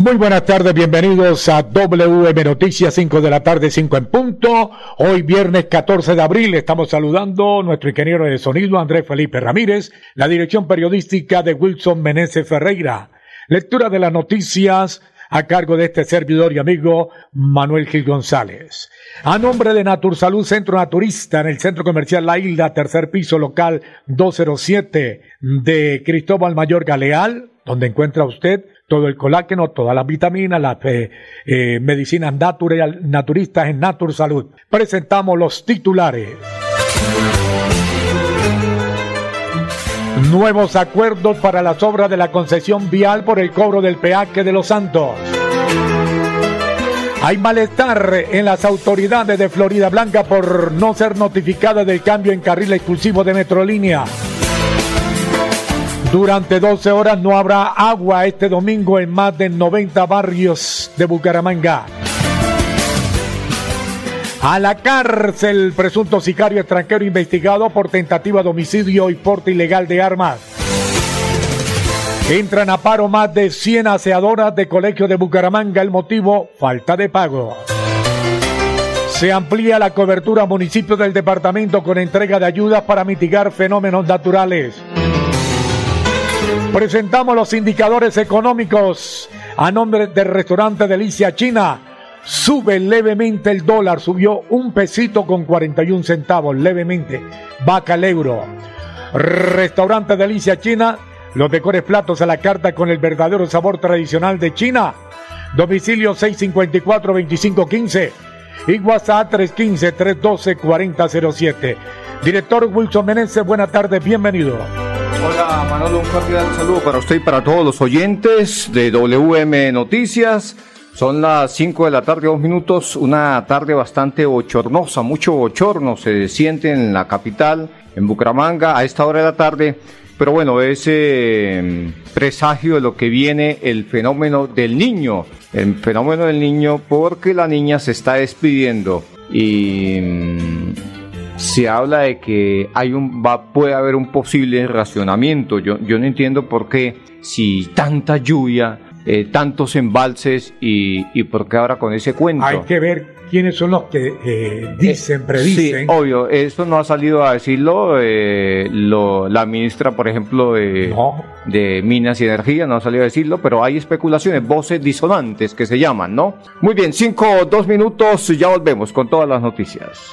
Muy buenas tardes, bienvenidos a WM Noticias 5 de la tarde, 5 en punto. Hoy viernes 14 de abril estamos saludando a nuestro ingeniero de sonido Andrés Felipe Ramírez, la dirección periodística de Wilson Meneses Ferreira. Lectura de las noticias a cargo de este servidor y amigo Manuel Gil González. A nombre de Natursalud Centro Naturista en el Centro Comercial La Isla, tercer piso local 207 de Cristóbal Mayor Galeal, donde encuentra usted todo el colágeno, todas las vitaminas, las eh, eh, medicinas natural, naturistas en Natur Salud. Presentamos los titulares. Nuevos acuerdos para las obras de la concesión vial por el cobro del peaje de Los Santos. Hay malestar en las autoridades de Florida Blanca por no ser notificada del cambio en carril exclusivo de Metrolínea. Durante 12 horas no habrá agua este domingo en más de 90 barrios de Bucaramanga. A la cárcel, presunto sicario extranjero investigado por tentativa de homicidio y porte ilegal de armas. Entran a paro más de 100 aseadoras de colegio de Bucaramanga. El motivo, falta de pago. Se amplía la cobertura a municipios del departamento con entrega de ayudas para mitigar fenómenos naturales. Presentamos los indicadores económicos a nombre del restaurante Delicia China. Sube levemente el dólar, subió un pesito con 41 centavos, levemente. Vaca el euro. Restaurante Delicia China, los mejores platos a la carta con el verdadero sabor tradicional de China. Domicilio 654-2515 y WhatsApp 315-312-4007. Director Wilson Meneses, buenas tardes, bienvenido. Hola Manolo, un cordial saludo para usted y para todos los oyentes de WM Noticias. Son las 5 de la tarde, dos minutos, una tarde bastante bochornosa, mucho bochorno se siente en la capital, en Bucaramanga, a esta hora de la tarde. Pero bueno, es eh, presagio de lo que viene el fenómeno del niño, el fenómeno del niño porque la niña se está despidiendo y mm, se habla de que hay un va, puede haber un posible racionamiento. Yo, yo no entiendo por qué si tanta lluvia, eh, tantos embalses y, y por qué ahora con ese cuento. Hay que ver quiénes son los que eh, dicen, predicen. Sí, obvio, esto no ha salido a decirlo eh, lo, la ministra, por ejemplo, de, No. de Minas y Energía, no ha salido a decirlo, pero hay especulaciones, voces disonantes que se llaman, ¿no? Muy bien, cinco, dos minutos, ya volvemos con todas las noticias.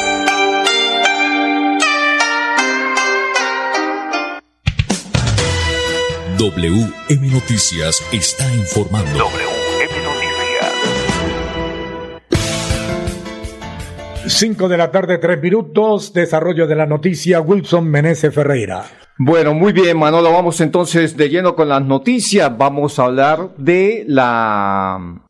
WM Noticias está informando. WM Noticias. 5 de la tarde, 3 minutos. Desarrollo de la noticia, Wilson Meneses Ferreira. Bueno, muy bien, Manolo, vamos entonces de lleno con las noticias. Vamos a hablar de la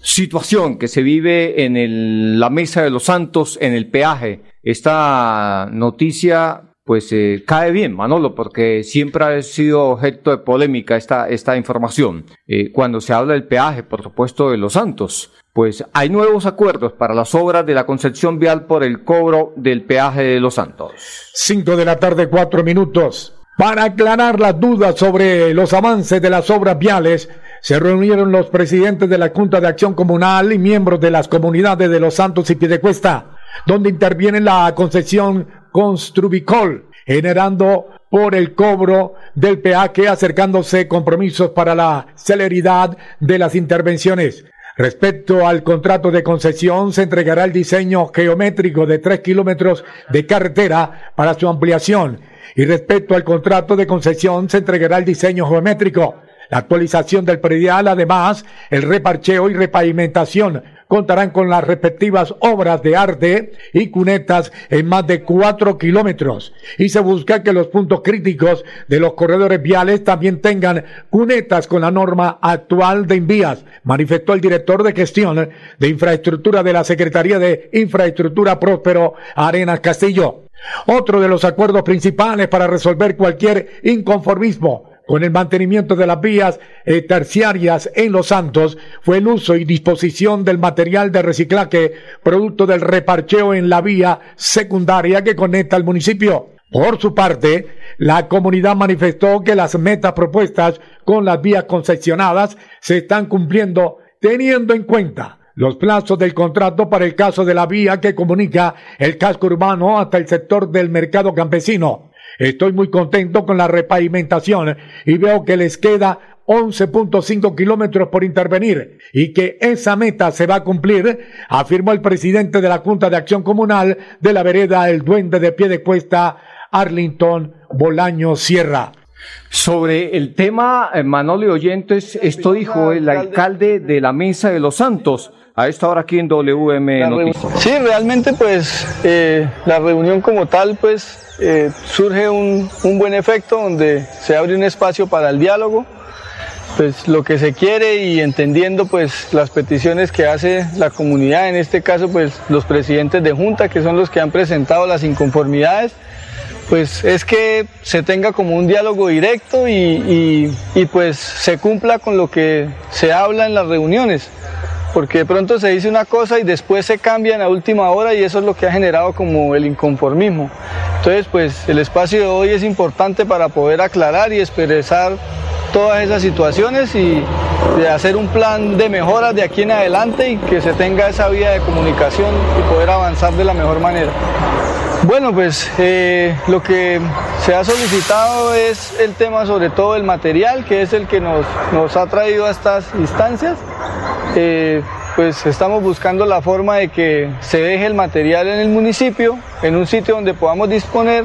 situación que se vive en el- la Mesa de los Santos, en el peaje. Esta noticia, pues, eh, cae bien, Manolo, porque siempre ha sido objeto de polémica esta, esta información. Eh, cuando se habla del peaje, por supuesto, de los Santos. Pues hay nuevos acuerdos para las obras de la concepción vial por el cobro del peaje de los Santos. 5 de la tarde, 4 minutos. Para aclarar las dudas sobre los avances de las obras viales, se reunieron los presidentes de la Junta de Acción Comunal y miembros de las comunidades de Los Santos y Piedecuesta, donde interviene la concesión Construbicol, generando por el cobro del peaje, acercándose compromisos para la celeridad de las intervenciones. Respecto al contrato de concesión, se entregará el diseño geométrico de tres kilómetros de carretera para su ampliación. Y respecto al contrato de concesión, se entregará el diseño geométrico la actualización del predial, además, el reparcheo y repavimentación contarán con las respectivas obras de arte y cunetas en más de cuatro kilómetros. Y se busca que los puntos críticos de los corredores viales también tengan cunetas con la norma actual de envías, manifestó el director de gestión de infraestructura de la Secretaría de Infraestructura Próspero Arenas Castillo. Otro de los acuerdos principales para resolver cualquier inconformismo con el mantenimiento de las vías eh, terciarias en Los Santos fue el uso y disposición del material de reciclaje producto del reparcheo en la vía secundaria que conecta al municipio. Por su parte, la comunidad manifestó que las metas propuestas con las vías concesionadas se están cumpliendo teniendo en cuenta los plazos del contrato para el caso de la vía que comunica el casco urbano hasta el sector del mercado campesino. Estoy muy contento con la repavimentación y veo que les queda 11.5 kilómetros por intervenir y que esa meta se va a cumplir, afirmó el presidente de la Junta de Acción Comunal de la vereda El Duende de Pie de Cuesta, Arlington Bolaño Sierra. Sobre el tema, eh, Manolo Oyentes, esto dijo el alcalde de la Mesa de los Santos a esta hora aquí en WM Noticias. Sí, realmente pues eh, la reunión como tal pues eh, surge un, buen efecto donde se abre un espacio para el diálogo, pues lo que se quiere y entendiendo pues las peticiones que hace la comunidad, en este caso pues los presidentes de junta que son los que han presentado las inconformidades, pues es que se tenga como un diálogo directo y, y pues se cumpla con lo que se habla en las reuniones porque de pronto se dice una cosa y después se cambia en la última hora y eso es lo que ha generado como el inconformismo. Entonces, pues el espacio de hoy es importante para poder aclarar y expresar todas esas situaciones y de hacer un plan de mejoras de aquí en adelante y que se tenga esa vía de comunicación y poder avanzar de la mejor manera. Bueno, pues eh, lo que se ha solicitado es el tema sobre todo el material, que es el que nos, ha traído a estas instancias. Eh, pues estamos buscando la forma de que se deje el material en el municipio, en un sitio donde podamos disponer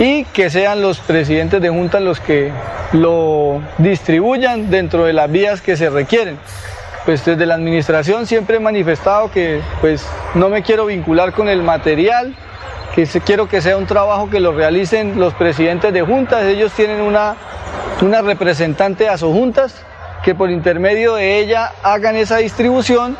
y que sean los presidentes de junta los que lo distribuyan dentro de las vías que se requieren. Pues desde la administración siempre he manifestado que pues no me quiero vincular con el material, que quiero que sea un trabajo que lo realicen los presidentes de juntas, ellos tienen una, una representante a sus juntas que por intermedio de ella hagan esa distribución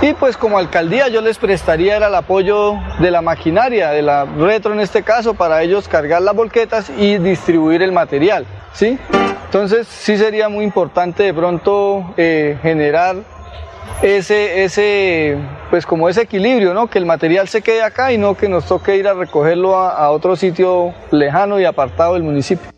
y pues como alcaldía yo les prestaría el apoyo de la maquinaria, de la retro en este caso, para ellos cargar las volquetas y distribuir el material, ¿sí? Entonces sí sería muy importante de pronto eh, generar ese, ese, pues como ese equilibrio, ¿no? Que el material se quede acá y no que nos toque ir a recogerlo a otro sitio lejano y apartado del municipio.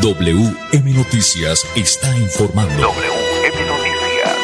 WM Noticias está informando. WM Noticias.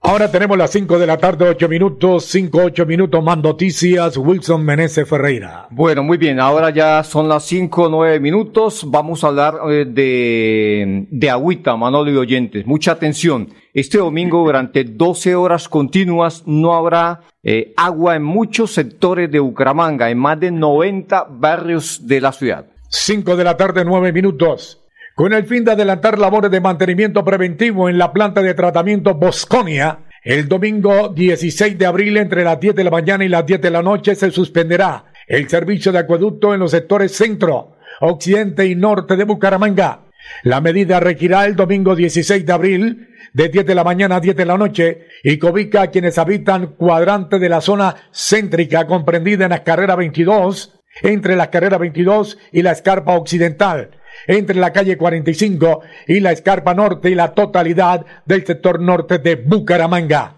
Ahora tenemos las 5 de la tarde, 8 minutos, 5, 8 minutos más noticias. Wilson Meneses Ferreira. Bueno, muy bien, ahora ya son las 5, 9 minutos. Vamos a hablar eh, de, de agüita, Manolo y oyentes. Mucha atención. Este domingo, durante 12 horas continuas, no habrá eh, agua en muchos sectores de Bucaramanga, en más de 90 barrios de la ciudad. 5 de la tarde, 9 minutos. Con el fin de adelantar labores de mantenimiento preventivo en la planta de tratamiento Bosconia, el domingo 16 de abril entre las 10 de la mañana y las 10 de la noche se suspenderá el servicio de acueducto en los sectores centro, occidente y norte de Bucaramanga. La medida requerirá el domingo 16 de abril de 10 de la mañana a 10 de la noche y que ubica a quienes habitan cuadrante de la zona céntrica comprendida en la carrera 22, entre la carrera 22 y la escarpa occidental entre la calle 45 y la escarpa norte y la totalidad del sector norte de Bucaramanga.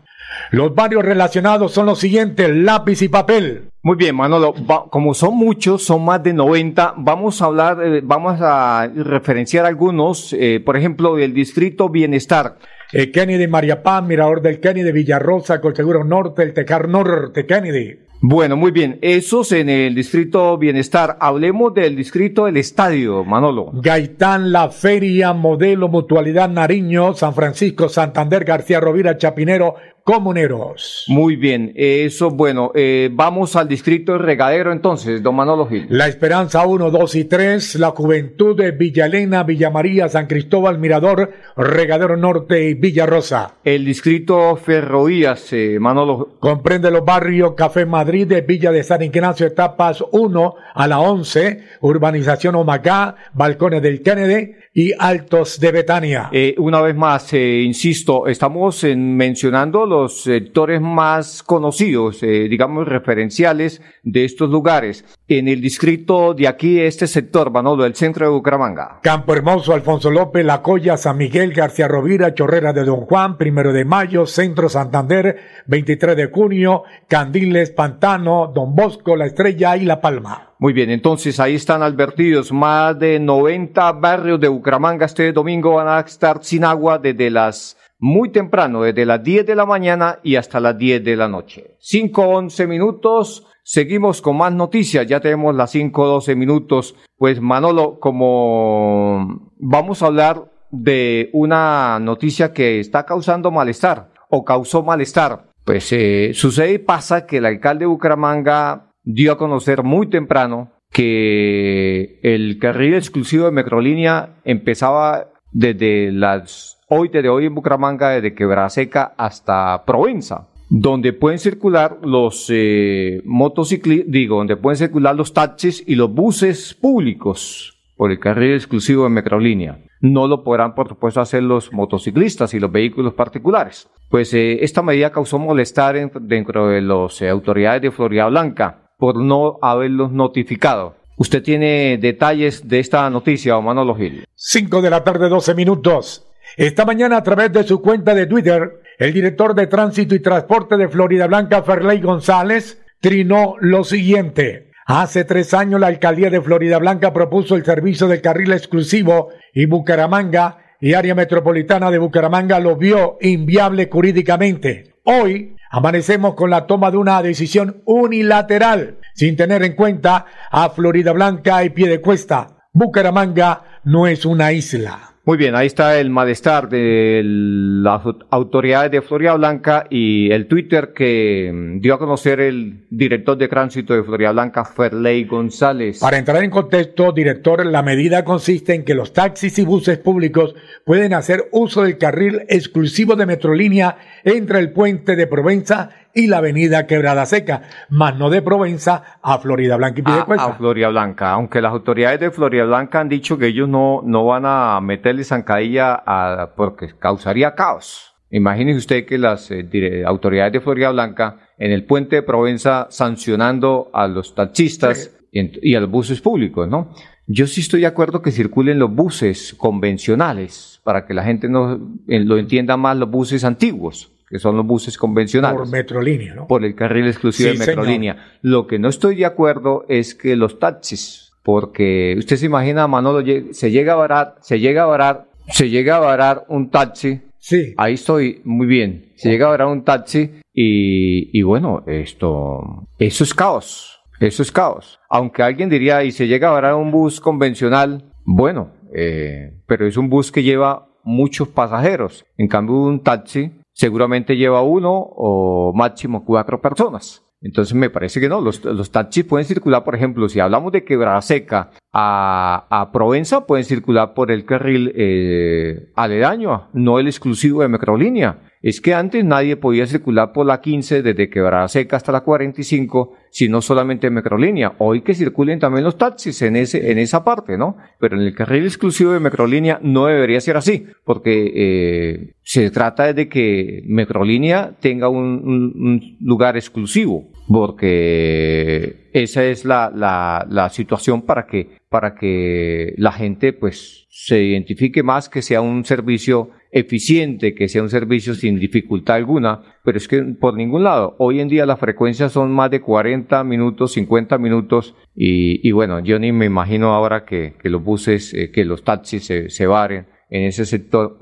Los barrios relacionados son los siguientes, lápiz y papel. Muy bien, Manolo, como son muchos, son más de 90, vamos a hablar, eh, vamos a referenciar algunos, eh, por ejemplo, del distrito Bienestar. Eh, Kennedy, María Paz, Mirador del Kennedy, Villarrosa, Colseguro Norte, el Tecar Norte, Kennedy. Bueno, muy bien. Esos en el distrito Bienestar. Hablemos del distrito del Estadio, Manolo. Gaitán, La Feria, Modelo, Mutualidad, Nariño, San Francisco, Santander, García Rovira, Chapinero, comuneros. Muy bien, eso, bueno, eh, vamos al distrito de Regadero entonces, don Manolo Gil. La Esperanza 1, 2 y 3, la Juventud de Villa Elena, Villa María, San Cristóbal, Mirador, Regadero Norte y Villa Rosa. El distrito Ferroías, eh, Manolo. Comprende los barrios Café Madrid de Villa de San Ignacio, etapas 1 a la 11, Urbanización Omacá, Balcones del Kennedy, y Altos de Betania. Eh, una vez más, eh, insisto, estamos en, mencionando los sectores más conocidos, eh, digamos, referenciales de estos lugares. En el distrito de aquí, este sector, Manolo, del centro de Bucaramanga. Campo Hermoso, Alfonso López, La Colla, San Miguel, García Rovira, Chorrera de Don Juan, Primero de Mayo, Centro Santander, 23 de junio, Candiles, Pantano, Don Bosco, La Estrella y La Palma. Muy bien, entonces ahí están advertidos más de 90 barrios de Bucaramanga este domingo van a estar sin agua desde las muy temprano, desde las 10 de la mañana y hasta las 10 de la noche. 5, 11 minutos. Seguimos con más noticias, ya tenemos las 5, 12 minutos. Pues Manolo, como vamos a hablar de una noticia que está causando malestar o causó malestar, pues eh, sucede y pasa que el alcalde de Bucaramanga dio a conocer muy temprano que el carril exclusivo de Metrolínea empezaba desde las hoy desde hoy en Bucaramanga, desde Quebraseca hasta Provenza, donde pueden circular los eh, motociclistas, digo, donde pueden circular los taxis y los buses públicos por el carril exclusivo de Metrolínea. No lo podrán, por supuesto, hacer los motociclistas y los vehículos particulares. Pues eh, esta medida causó molestar dentro de las eh, autoridades de Florida Blanca por no haberlos notificado. ¿Usted tiene detalles de esta noticia, Manolo Gil? Cinco de la tarde, doce minutos. Esta mañana, a través de su cuenta de Twitter, el director de Tránsito y Transporte de Florida Blanca, Ferley González, trinó lo siguiente. Hace tres años la alcaldía de Florida Blanca propuso el servicio del carril exclusivo y Bucaramanga y área metropolitana de Bucaramanga lo vio inviable jurídicamente. Hoy amanecemos con la toma de una decisión unilateral, sin tener en cuenta a Florida Blanca y Piedecuesta. Bucaramanga no es una isla. Muy bien, ahí está el malestar de las autoridades de Florida Blanca y el Twitter que dio a conocer el director de tránsito de Florida Blanca, Ferley González. Para entrar en contexto, director, la medida consiste en que los taxis y buses públicos pueden hacer uso del carril exclusivo de Metrolínea entre el puente de Provenza y la avenida Quebrada Seca, más no de Provenza a Florida Blanca y Piedecuesta. A, a, Florida Blanca, aunque las autoridades de Florida Blanca han dicho que ellos no, no van a meterle zancadilla a, porque causaría caos. Imagínese usted que las eh, autoridades de Florida Blanca en el puente de Provenza sancionando a los taxistas y, y a los buses públicos, ¿no? Yo sí estoy de acuerdo que circulen los buses convencionales para que la gente no eh, lo entienda más los buses antiguos que son los buses convencionales. Por Metrolínea, ¿no? Por el carril exclusivo de Metrolínea. Lo que no estoy de acuerdo es que los taxis, porque usted se imagina, Manolo, se llega a varar, se llega a varar, se llega a varar un taxi. Sí. Ahí estoy muy bien. Se llega a varar un taxi y, y bueno, esto, eso es caos. Eso es caos. Aunque alguien diría, y se llega a varar un bus convencional, bueno, eh, pero es un bus que lleva muchos pasajeros. En cambio, un taxi seguramente lleva uno o máximo cuatro personas. Entonces me parece que no, los, los taxis pueden circular, por ejemplo, si hablamos de Quebrada Seca a, a Provenza, pueden circular por el carril eh, aledaño, no el exclusivo de Metrolínea. Es que antes nadie podía circular por la 15 desde Quebrada Seca hasta la 45 sino solamente Microlínea. Hoy que circulen también los taxis en ese, en esa parte, ¿no? Pero en el carril exclusivo de Microlínea no debería ser así, porque eh, se trata de que Microlínea tenga un, lugar exclusivo, porque esa es la, la, la situación para que, para que la gente pues se identifique más que sea un servicio eficiente, que sea un servicio sin dificultad alguna, pero es que por ningún lado, hoy en día las frecuencias son más de 40 minutos, 50 minutos y, bueno, yo ni me imagino ahora que, los buses, eh, que los taxis se, se varen en ese sector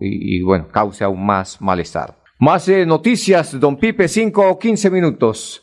y, bueno, cause aún más malestar. Más eh, noticias, don Pipe, 5 o 15 minutos.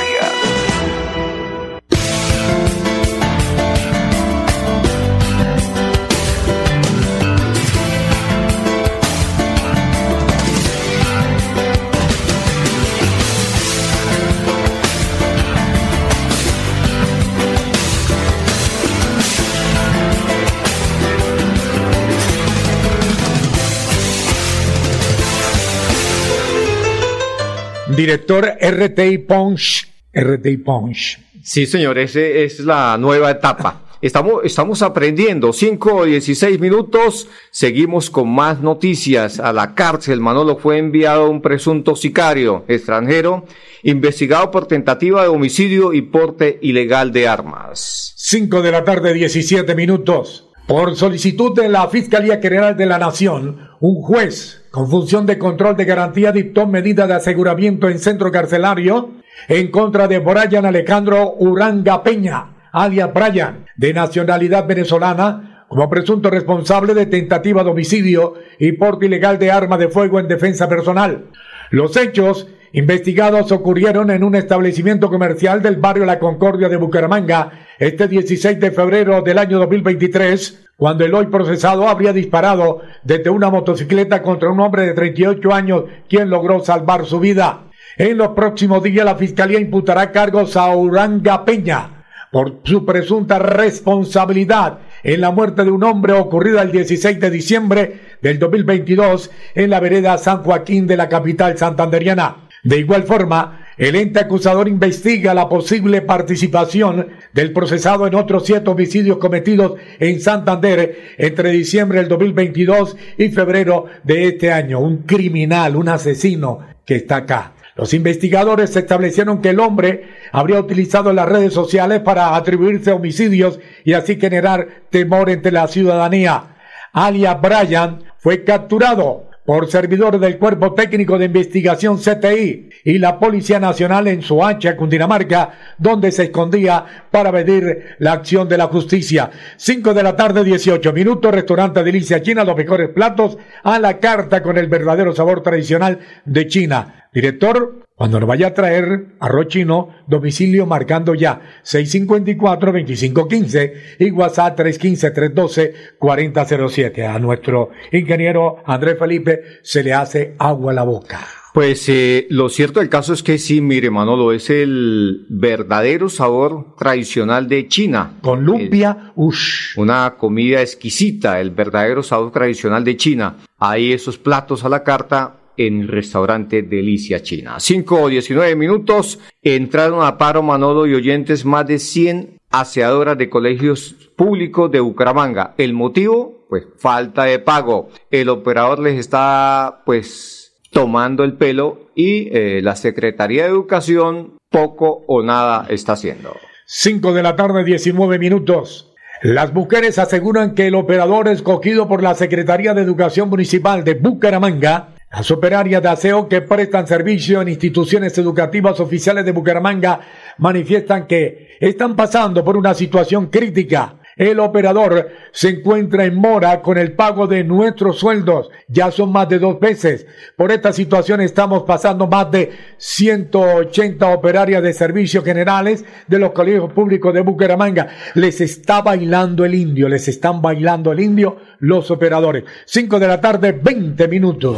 Director RTI Punch. RTI Punch. Sí, señor, esa es la nueva etapa. Estamos, estamos aprendiendo. 5 o 16 minutos. Seguimos con más noticias. A la cárcel, Manolo fue enviado un presunto sicario extranjero investigado por tentativa de homicidio y porte ilegal de armas. 5 de la tarde, 17 minutos. Por solicitud de la Fiscalía General de la Nación, un juez con función de control de garantía, dictó medida de aseguramiento en centro carcelario en contra de Brian Alejandro Uranga Peña, alias Brian, de nacionalidad venezolana, como presunto responsable de tentativa de homicidio y porte ilegal de arma de fuego en defensa personal. Los hechos investigados ocurrieron en un establecimiento comercial del barrio La Concordia de Bucaramanga este 16 de febrero del año 2023 cuando el hoy procesado habría disparado desde una motocicleta contra un hombre de 38 años quien logró salvar su vida. En los próximos días la Fiscalía imputará cargos a Uranga Peña por su presunta responsabilidad en la muerte de un hombre ocurrida el 16 de diciembre del 2022 en la vereda San Joaquín de la capital santanderiana. De igual forma, el ente acusador investiga la posible participación del procesado en otros siete homicidios cometidos en Santander entre diciembre del 2022 y febrero de este año. Un criminal, un asesino que está acá. Los investigadores establecieron que el hombre habría utilizado las redes sociales para atribuirse homicidios y así generar temor entre la ciudadanía. Alia Bryan fue capturado por servidores del Cuerpo Técnico de Investigación CTI y la Policía Nacional en Soacha, Cundinamarca, donde se escondía para pedir la acción de la justicia. Cinco de la tarde, 18 minutos, restaurante Delicia China, los mejores platos a la carta con el verdadero sabor tradicional de China. Director, cuando nos vaya a traer arroz chino, domicilio marcando ya 654-2515 y WhatsApp 315-312-4007. A nuestro ingeniero Andrés Felipe se le hace agua a la boca. Pues eh, lo cierto del caso es que sí, mire Manolo, es el verdadero sabor tradicional de China. Con lumpia, ush. Una comida exquisita, el verdadero sabor tradicional de China. Hay esos platos a la carta en el restaurante Delicia China. 5 o 19 minutos, entraron a paro Manolo y oyentes más de 100 aseadoras de colegios públicos de Bucaramanga. El motivo, pues falta de pago. El operador les está, pues, tomando el pelo y eh, la Secretaría de Educación poco o nada está haciendo. 5 de la tarde, 19 minutos. Las mujeres aseguran que el operador escogido por la Secretaría de Educación Municipal de Bucaramanga las operarias de aseo que prestan servicio en instituciones educativas oficiales de Bucaramanga manifiestan que están pasando por una situación crítica el operador se encuentra en mora con el pago de nuestros sueldos. Ya son más de dos veces. Por esta situación estamos pasando más de 180 operarias de servicios generales de los colegios públicos de Bucaramanga. Les está bailando el indio, les están bailando el indio los operadores. 5 de la tarde, 20 minutos.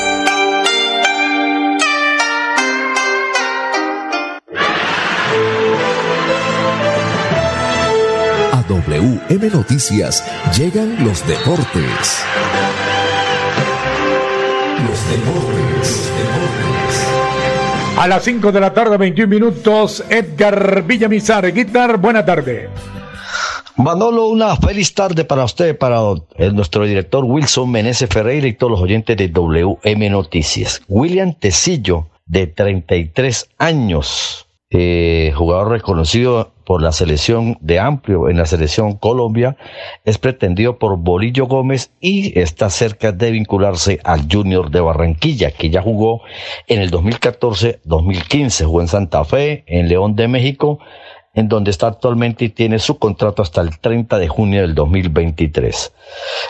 WM Noticias llegan los deportes. Los deportes, deportes. A las 5 de la tarde, 21 minutos, Edgar Villamizar. Guitar, buena tarde. Manolo, una feliz tarde para usted, para nuestro director Wilson Meneses Ferreira y todos los oyentes de WM Noticias. William Tecillo, de 33 años, eh, jugador reconocido por la selección de Amplio en la selección Colombia, es pretendido por Bolillo Gómez y está cerca de vincularse al Junior de Barranquilla, que ya jugó en el 2014-2015, jugó en Santa Fe, en León de México, en donde está actualmente y tiene su contrato hasta el 30 de junio del 2023.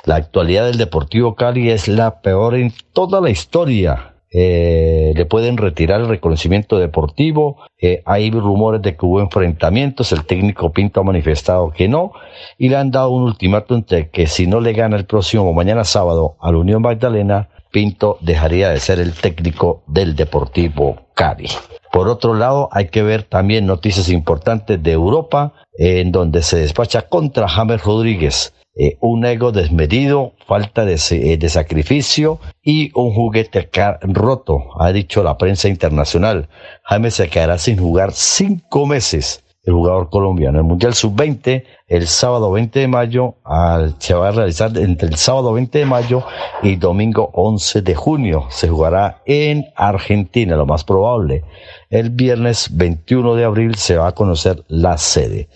La actualidad del Deportivo Cali es la peor en toda la historia eh, le pueden retirar el reconocimiento deportivo. Eh, hay rumores de que hubo enfrentamientos. El técnico Pinto ha manifestado que no. Y le han dado un ultimátum de que si no le gana el próximo mañana sábado a la Unión Magdalena, Pinto dejaría de ser el técnico del Deportivo Cali. Por otro lado, hay que ver también noticias importantes de Europa, en donde se despacha contra James Rodríguez. Eh, un ego desmedido, falta de, eh, de, sacrificio y un juguete roto, ha dicho la prensa internacional. Jaime se quedará sin jugar cinco meses. El jugador colombiano. El Mundial Sub-20, el sábado 20 de mayo, se va a realizar entre el sábado 20 de mayo y domingo 11 de junio. Se jugará en Argentina, lo más probable. El viernes 21 de abril se va a conocer la sede.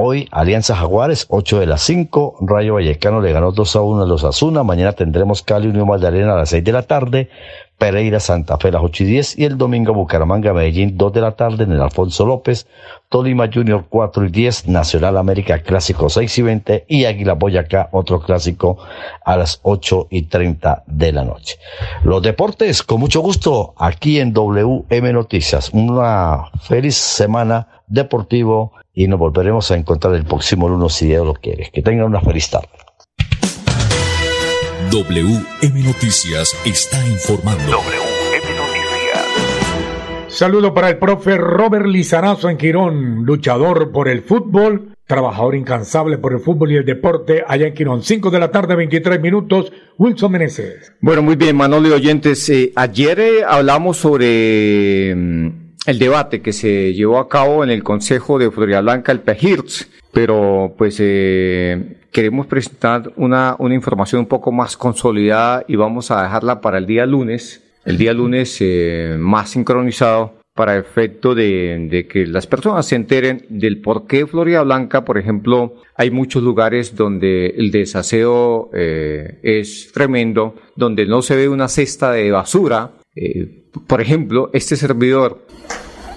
Hoy Alianza Jaguares, 8 de las 5. Rayo Vallecano le ganó 2 a 1 a los Azuna. Mañana tendremos Cali Unión Magdalena a las 6 de la tarde. Pereira Santa Fe a las 8 y 10. Y el domingo Bucaramanga Medellín 2 de la tarde en el Alfonso López. Tolima Junior 4 y 10. Nacional América Clásico 6 y 20. Y Águila Boyacá otro clásico a las 8 y 30 de la noche. Los deportes con mucho gusto aquí en WM Noticias. Una feliz semana deportivo y nos volveremos a encontrar el próximo lunes si Dios lo quiere. Que tengan una feliz tarde. WM Noticias está informando. WM Noticias. Saludo para el profe Robert Lizarazo en Quirón, luchador por el fútbol, trabajador incansable por el fútbol y el deporte allá en Quirón. 5 de la tarde, 23 minutos. Wilson Meneses. Bueno, muy bien, Manolo y oyentes. Eh, ayer eh, hablamos sobre mm, el debate que se llevó a cabo en el Consejo de Florida Blanca, el PEGIRTS, pero pues eh, queremos presentar una, una información un poco más consolidada y vamos a dejarla para el día lunes, el día lunes eh, más sincronizado para efecto de, de, que las personas se enteren del por qué Florida Blanca, por ejemplo, hay muchos lugares donde el desaseo eh, es tremendo, donde no se ve una cesta de basura. Eh, por ejemplo, este servidor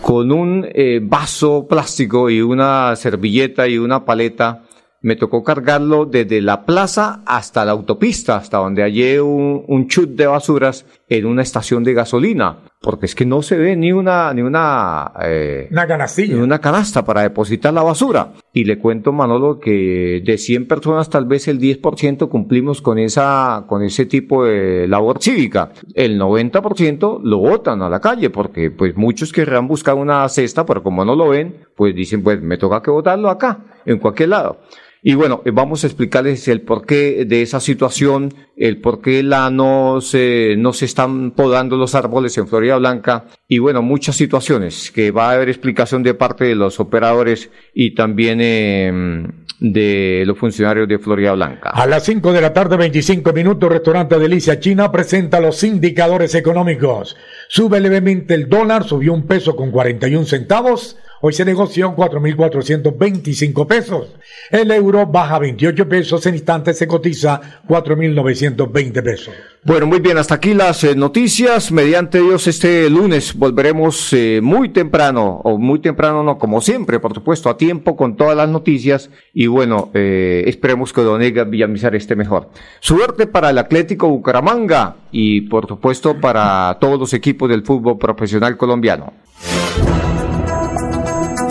con un eh, vaso plástico y una servilleta y una paleta. Me tocó cargarlo desde la plaza hasta la autopista, hasta donde hallé un, un chut de basuras en una estación de gasolina porque es que no se ve ni una ni una eh, una canastilla. Ni una canasta para depositar la basura. Y le cuento Manolo que de 100 personas tal vez el 10% cumplimos con esa con ese tipo de labor cívica. El 90% lo botan a la calle porque pues muchos querrán buscar una cesta, pero como no lo ven, pues dicen pues me toca que botarlo acá, en cualquier lado. Y bueno, eh, vamos a explicarles el porqué de esa situación, el por qué la no se, no se están podando los árboles en Florida Blanca y bueno, muchas situaciones que va a haber explicación de parte de los operadores y también eh, de los funcionarios de Florida Blanca. A las 5 de la tarde, 25 minutos, Restaurante Delicia China presenta los indicadores económicos. Sube levemente el dólar, subió un peso con 41 centavos. Hoy se negoció 4.425 pesos. El euro baja 28 pesos, en instantes se cotiza 4.920 pesos. Bueno, muy bien, hasta aquí las eh, noticias. Mediante Dios, este lunes volveremos eh, muy temprano, o muy temprano no, como siempre, por supuesto, a tiempo con todas las noticias. Y bueno, eh, esperemos que Don Edgar Villamizar esté mejor. Suerte para el Atlético Bucaramanga y por supuesto para todos los equipos del fútbol profesional colombiano.